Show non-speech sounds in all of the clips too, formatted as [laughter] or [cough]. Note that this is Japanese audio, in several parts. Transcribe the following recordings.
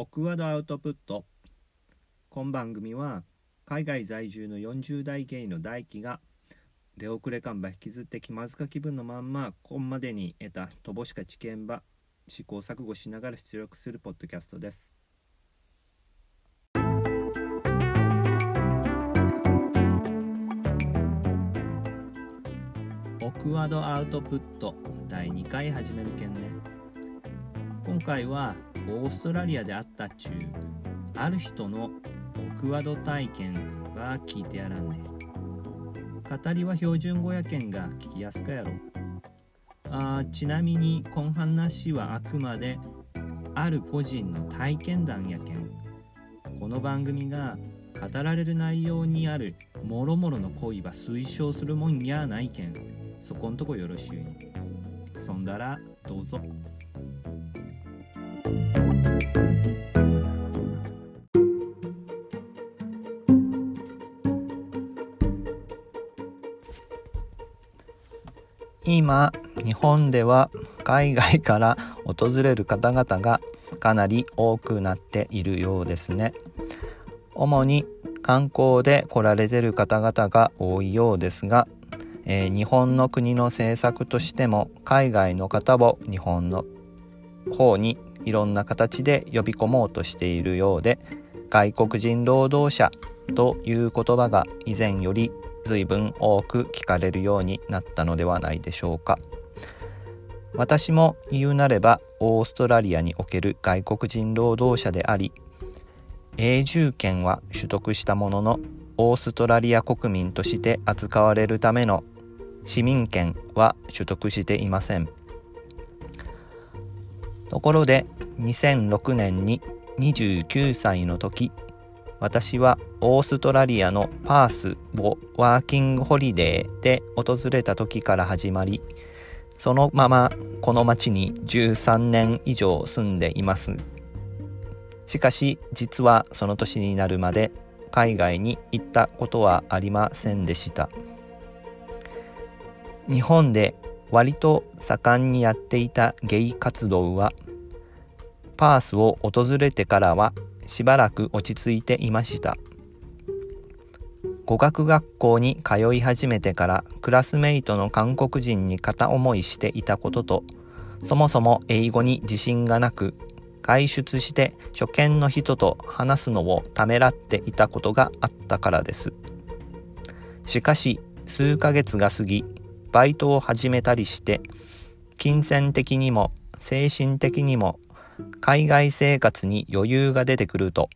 オクワドアウトプット。今番組は海外在住の40代ゲイの大輝が出遅れ感ば引きずって気まずか気分のまんまこんまでに得た乏しか知見ば試行錯誤しながら出力するポッドキャストです。オクワードアウトプット第2回始めるけんね。今回はオーストラリアであったっちゅうある人のオクワド体験は聞いてやらんね。語りは標準語やけんが聞きやすかやろ。あちなみに今話はあくまである個人の体験談やけん。この番組が語られる内容にあるもろもろの恋は推奨するもんやないけん。そこんとこよろしゅうに。そんだらどうぞ。今日本では海外から訪れる方々がかなり多くなっているようですね。主に観光で来られてる方々が多いようですが、えー、日本の国の政策としても海外の方を日本の方にいろんな形で呼び込もうとしているようで外国人労働者という言葉が以前より随分多く聞かれるようになったのではないでしょうか。私も言うなればオーストラリアにおける外国人労働者であり永住権は取得したもののオーストラリア国民として扱われるための市民権は取得していません。ところで2006年に29歳の時私はオーストラリアのパースをワーキングホリデーで訪れた時から始まりそのままこの町に13年以上住んでいます。しかし実はその年になるまで海外に行ったことはありませんでした。日本で割と盛んにやっていたゲイ活動はパースを訪れてからはしばらく落ち着いていました。語学学校に通い始めてからクラスメイトの韓国人に片思いしていたこととそもそも英語に自信がなく外出して初見の人と話すのをためらっていたことがあったからです。しかし数ヶ月が過ぎバイトを始めたりして金銭的にも精神的にも海外生活に余裕が出てくると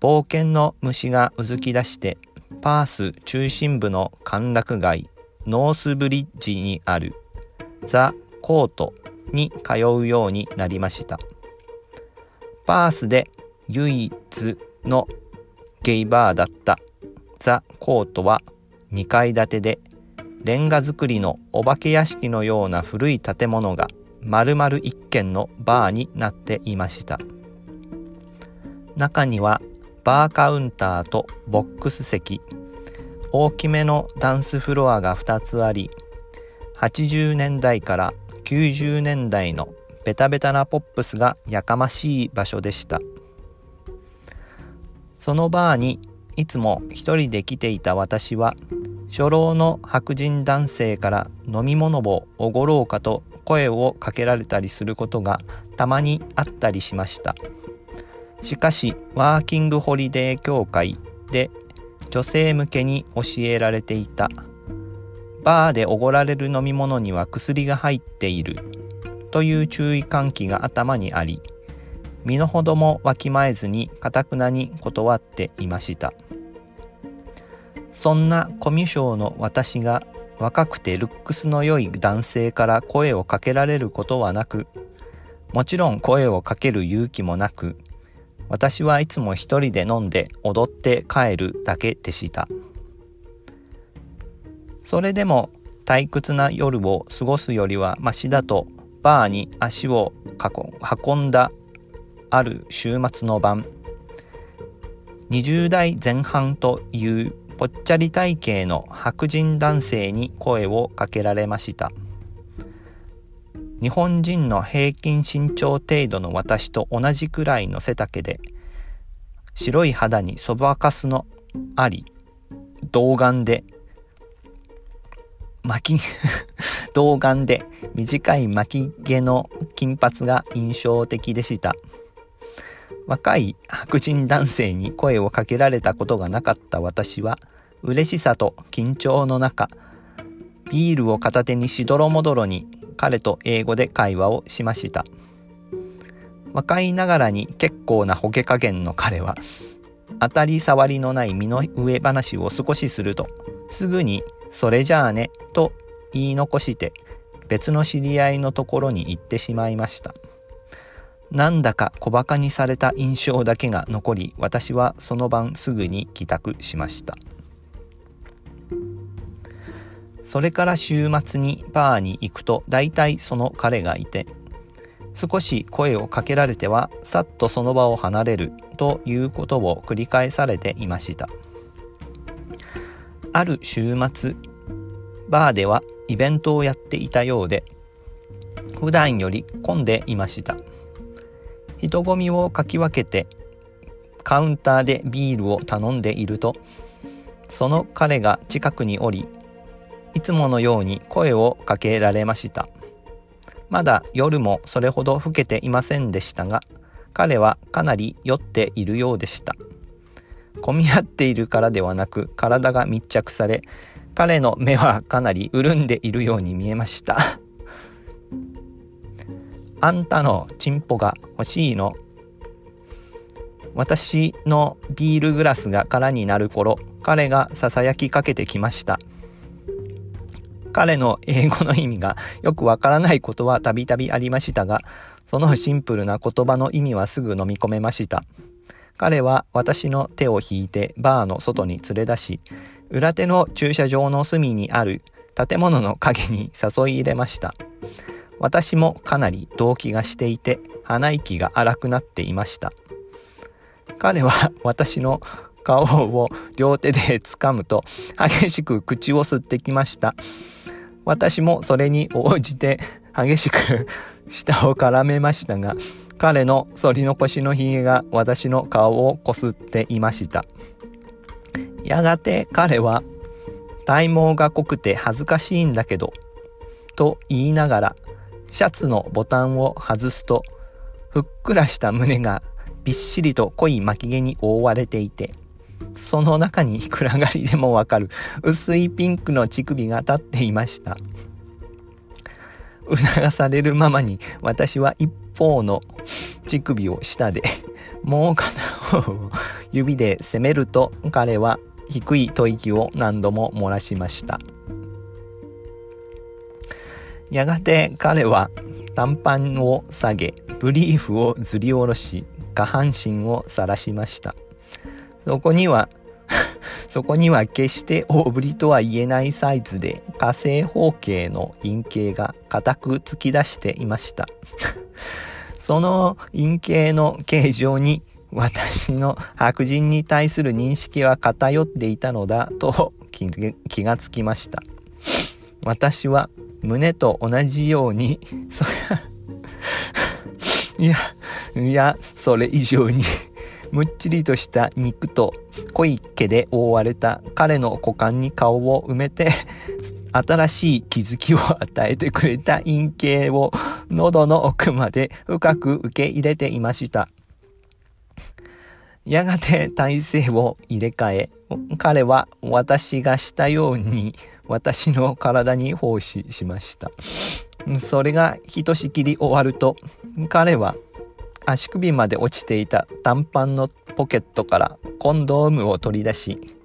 冒険の虫がうずき出してパース中心部の歓楽街ノースブリッジにあるザ・コートに通うようになりました。パースで唯一のゲイバーだったザ・コートは2階建てでレンガ造りのお化け屋敷のような古い建物が丸々一軒のバーになっていました。中にはバーカウンターとボックス席。大きめのダンスフロアが2つあり80年代から90年代のベタベタなポップスがやかましい場所でした。そのバーにいつも一人で来ていた私は初老の白人男性から飲み物をおごろうかと声をかけられたりすることがたまにあったりしました。しかしワーキングホリデー協会で女性向けに教えられていた。バーでおごられる飲み物には薬が入っている。という注意喚起が頭にあり身の程もわきまえずにかたくなに断っていました。そんなコミュ障の私が若くてルックスの良い男性から声をかけられることはなくもちろん声をかける勇気もなく私はいつも一人で飲んで踊って帰るだけでした。それでも退屈な夜を過ごすよりはマシだとバーに足を運んだある週末の晩20代前半というぽっちゃり体型の白人男性に声をかけられました。日本人の平均身長程度の私と同じくらいの背丈で白い肌にそばかすのあり童顔で巻き [laughs] 童顔で短い巻き毛の金髪が印象的でした。若い白人男性に声をかけられたことがなかった私は嬉しさと緊張の中ビールを片手にしどろもどろに彼と英語で会話をしました。若いながらに結構なほけ加減の彼は当たり障りのない身の上話を少しするとすぐに「それじゃあね」と言い残して別の知り合いのところに行ってしまいました。なんだか小馬鹿にされた印象だけが残り私はその晩すぐに帰宅しました。それから週末にバーに行くと大体その彼がいて少し声をかけられてはさっとその場を離れるということを繰り返されていました。ある週末バーではイベントをやっていたようで普段より混んでいました。人混みをかき分けてカウンターでビールを頼んでいるとその彼が近くにおりいつものように声をかけられました。まだ夜もそれほど更けていませんでしたが彼はかなり酔っているようでした。混み合っているからではなく体が密着され彼の目はかなり潤んでいるように見えました。あんたのチンポが欲しいの私のビールグラスが空になる頃彼がささやきかけてきました彼の英語の意味がよくわからないことはたびたびありましたが、そのシンプルな言葉の意味はすぐ飲み込めました。彼は私の手を引いてバーの外に連れ出し、裏手の駐車場の隅にある建物の陰に誘い入れました。私もかなり動悸がしていて鼻息が荒くなっていました。彼は私の顔を両手で掴むと激しく口を吸ってきました。私もそれに応じて激しく舌を絡めましたが、彼の反り残しのひげが私の顔をこすっていました。やがて彼は、体毛が濃くて恥ずかしいんだけど、と言いながら、シャツのボタンを外すと、ふっくらした胸がびっしりと濃い巻き毛に覆われていて、その中に暗がりでもわかる薄いピンクの乳首が立っていました。促されるままに私は一方の乳首を下でもう片方を指で攻めると彼は低い吐息を何度も漏らしました。やがて彼は短パンを下げ、ブリーフをずり下ろし、下半身を晒しました。そこには [laughs] そこには決して大ぶりとは言えないサイズで火星方形の陰形が固く突き出していました [laughs] その陰形の形状に私の白人に対する認識は偏っていたのだと気がつきました私は胸と同じようにそ [laughs] いやいやそれ以上にむっちりとした肉と濃い毛で覆われた彼の股間に顔を埋めて新しい気づきを与えてくれた陰茎を喉の奥まで深く受け入れていました。やがて体勢を入れ替え、彼は私がしたように私の体に奉仕しました。それがひとしきり終わると、彼は足首まで落ちていた短パンのポケットからコンドームを取り出し、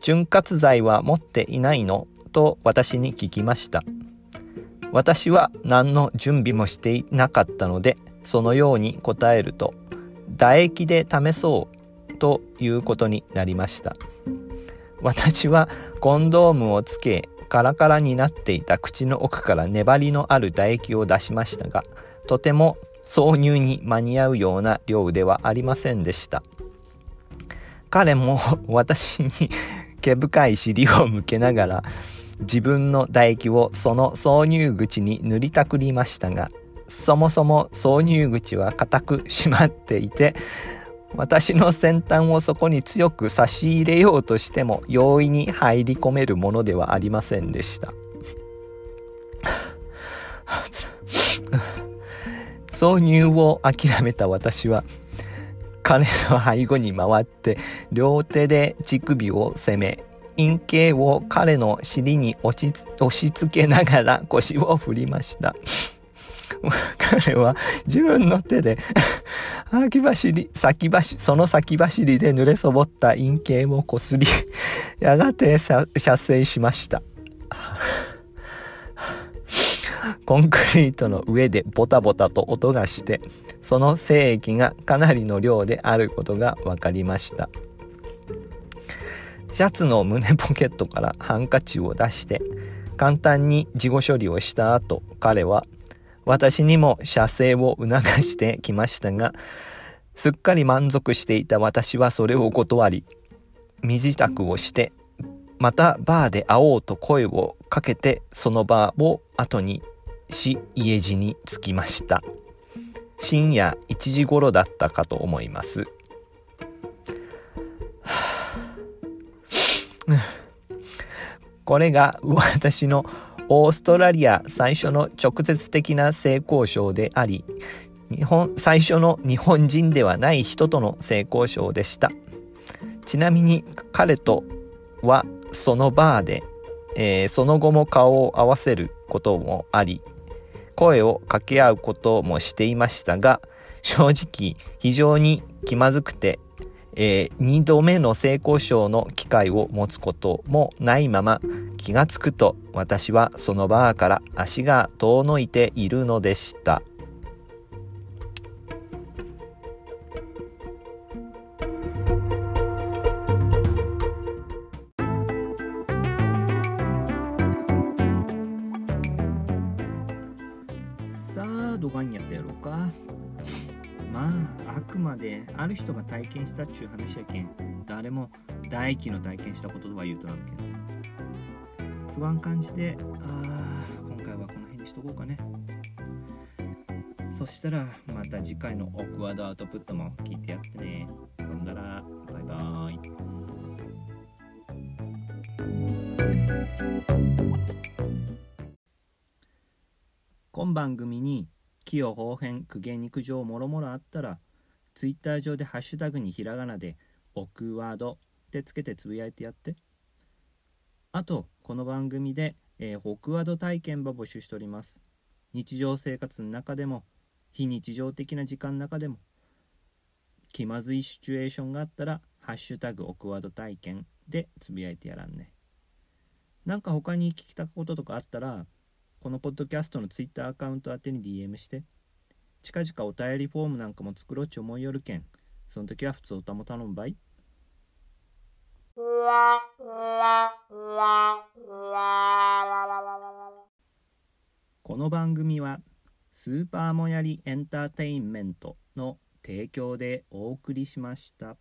潤滑剤は持っていないの？と私に聞きました。私は何の準備もしていなかったので、そのように答えると、唾液で試そうということになりました。私はコンドームをつけ、カラカラになっていた口の奥から粘りのある唾液を出しましたが、とても挿入に間に合うような量ではありませんでした。彼も私に毛深い尻を向けながら、自分の唾液をその挿入口に塗りたくりましたがそもそも挿入口は固く閉まっていて私の先端をそこに強く差し入れようとしても容易に入り込めるものではありませんでした。挿入を諦めた私は彼の背後に回って両手で乳首を攻め陰茎を彼の尻に押し押し付けながら腰を振りました。[laughs] 彼は自分の手で先走り、先走り、その先走りで濡れそぼった陰茎をこすり、[laughs] やがて射精しました。コンクリートの上でボタボタと音がして、その精液がかなりの量であることが分かりました。シャツの胸ポケットからハンカチを出して、簡単に事後処理をした後、彼は私にも射精を促してきましたが、すっかり満足していた私はそれを断り、身支度をして、またバーで会おうと声をかけて、そのバーを後にし、家路に着きました。深夜1時頃だったかと思います。[sighs] これが私のオーストラリア最初の直接的な性交渉であり、日本、最初の日本人ではない人との性交渉でした。ちなみに彼とはそのバーで、えー、その後も顔を合わせることもあり、声を掛け合うこともしていましたが、正直非常に気まずくてえー、2度目の性交渉の機会を持つこともないまま気がつくと私はそのバーから足が遠のいているのでした。さあ、どがんやってろか。まああくまである人が体験したっちゅう話やけん誰も大気の体験したこととは言うとらんけんそがん感じであ今回はこの辺にしとこうかね。そしたらまた次回のオクワードアウトプットも聞いてやってね。ほんなら。バイバーイ。今番組に器用方変苦言肉情もろもろあったらツイッター上でハッシュタグにひらがなで「オクワード」ってつけてつぶやいてやって。あとこの番組で、えー、オクワード体験ば募集しております日常生活の中でも非日常的な時間の中でも気まずいシチュエーションがあったら「ハッシュタグオクワード体験」でつぶやいてやらんねなんか他に聞きたこととかあったらこのポッドキャストのツイッターアカウント宛てに DM して。近々お便りフォームなんかも作ろうち思いよるけん。その時は普通歌も頼むばい。この番組はスーパーもやりエンターテインメントの提供でお送りしました。